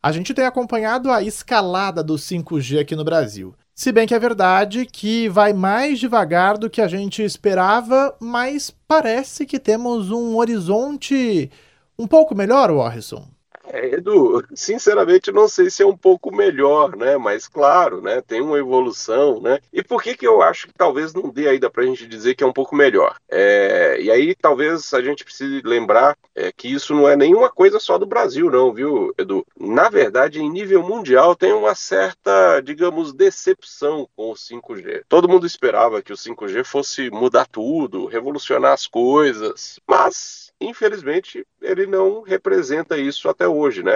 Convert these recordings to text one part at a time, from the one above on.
A gente tem acompanhado a escalada do 5G aqui no Brasil. Se bem que é verdade que vai mais devagar do que a gente esperava, mas parece que temos um horizonte um pouco melhor, Warrison. É, Edu, sinceramente não sei se é um pouco melhor, né? Mas claro, né? Tem uma evolução, né? E por que que eu acho que talvez não dê ainda para a gente dizer que é um pouco melhor? É, e aí talvez a gente precise lembrar é, que isso não é nenhuma coisa só do Brasil, não, viu, Edu? Na verdade, em nível mundial tem uma certa, digamos, decepção com o 5G. Todo mundo esperava que o 5G fosse mudar tudo, revolucionar as coisas, mas infelizmente, ele não representa isso até hoje, né?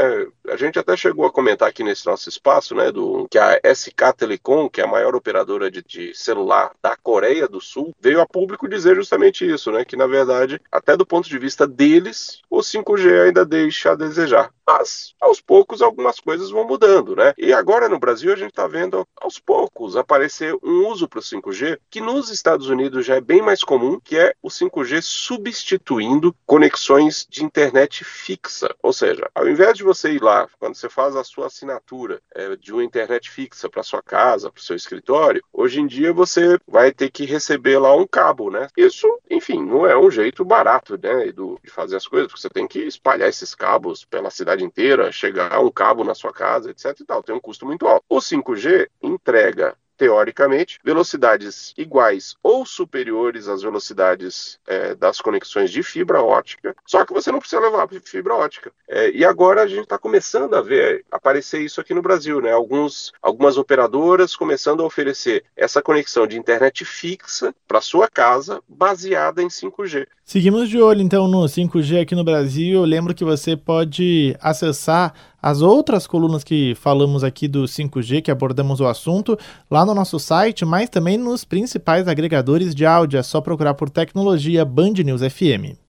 A gente até chegou a comentar aqui nesse nosso espaço, né, do que a SK Telecom, que é a maior operadora de, de, celular da Coreia do Sul, veio a público dizer justamente isso, né, que na verdade, até do ponto de vista deles, o 5G ainda deixa a desejar. Mas, aos poucos, algumas coisas vão mudando, né? E agora no Brasil a gente está vendo aos poucos aparecer um uso para o 5G que nos Estados Unidos já é bem mais comum, que é o 5G substituindo conexões de internet fixa. Ou seja, ao invés de você ir lá, quando você faz a sua assinatura é, de uma internet fixa para sua casa, para o seu escritório, hoje em dia você vai ter que receber lá um cabo, né? Isso, enfim, não é um jeito barato, né, de fazer as coisas, porque você tem que espalhar esses cabos pela cidade inteira, chegar um cabo na sua casa, etc e tal. Tem um custo muito alto. O 5G entrega teoricamente, velocidades iguais ou superiores às velocidades é, das conexões de fibra ótica, só que você não precisa levar fibra ótica. É, e agora a gente está começando a ver aparecer isso aqui no Brasil, né? Alguns, algumas operadoras começando a oferecer essa conexão de internet fixa para sua casa baseada em 5G. Seguimos de olho então no 5G aqui no Brasil. Eu lembro que você pode acessar as outras colunas que falamos aqui do 5G, que abordamos o assunto, lá no nosso site, mas também nos principais agregadores de áudio. É só procurar por tecnologia Band News FM.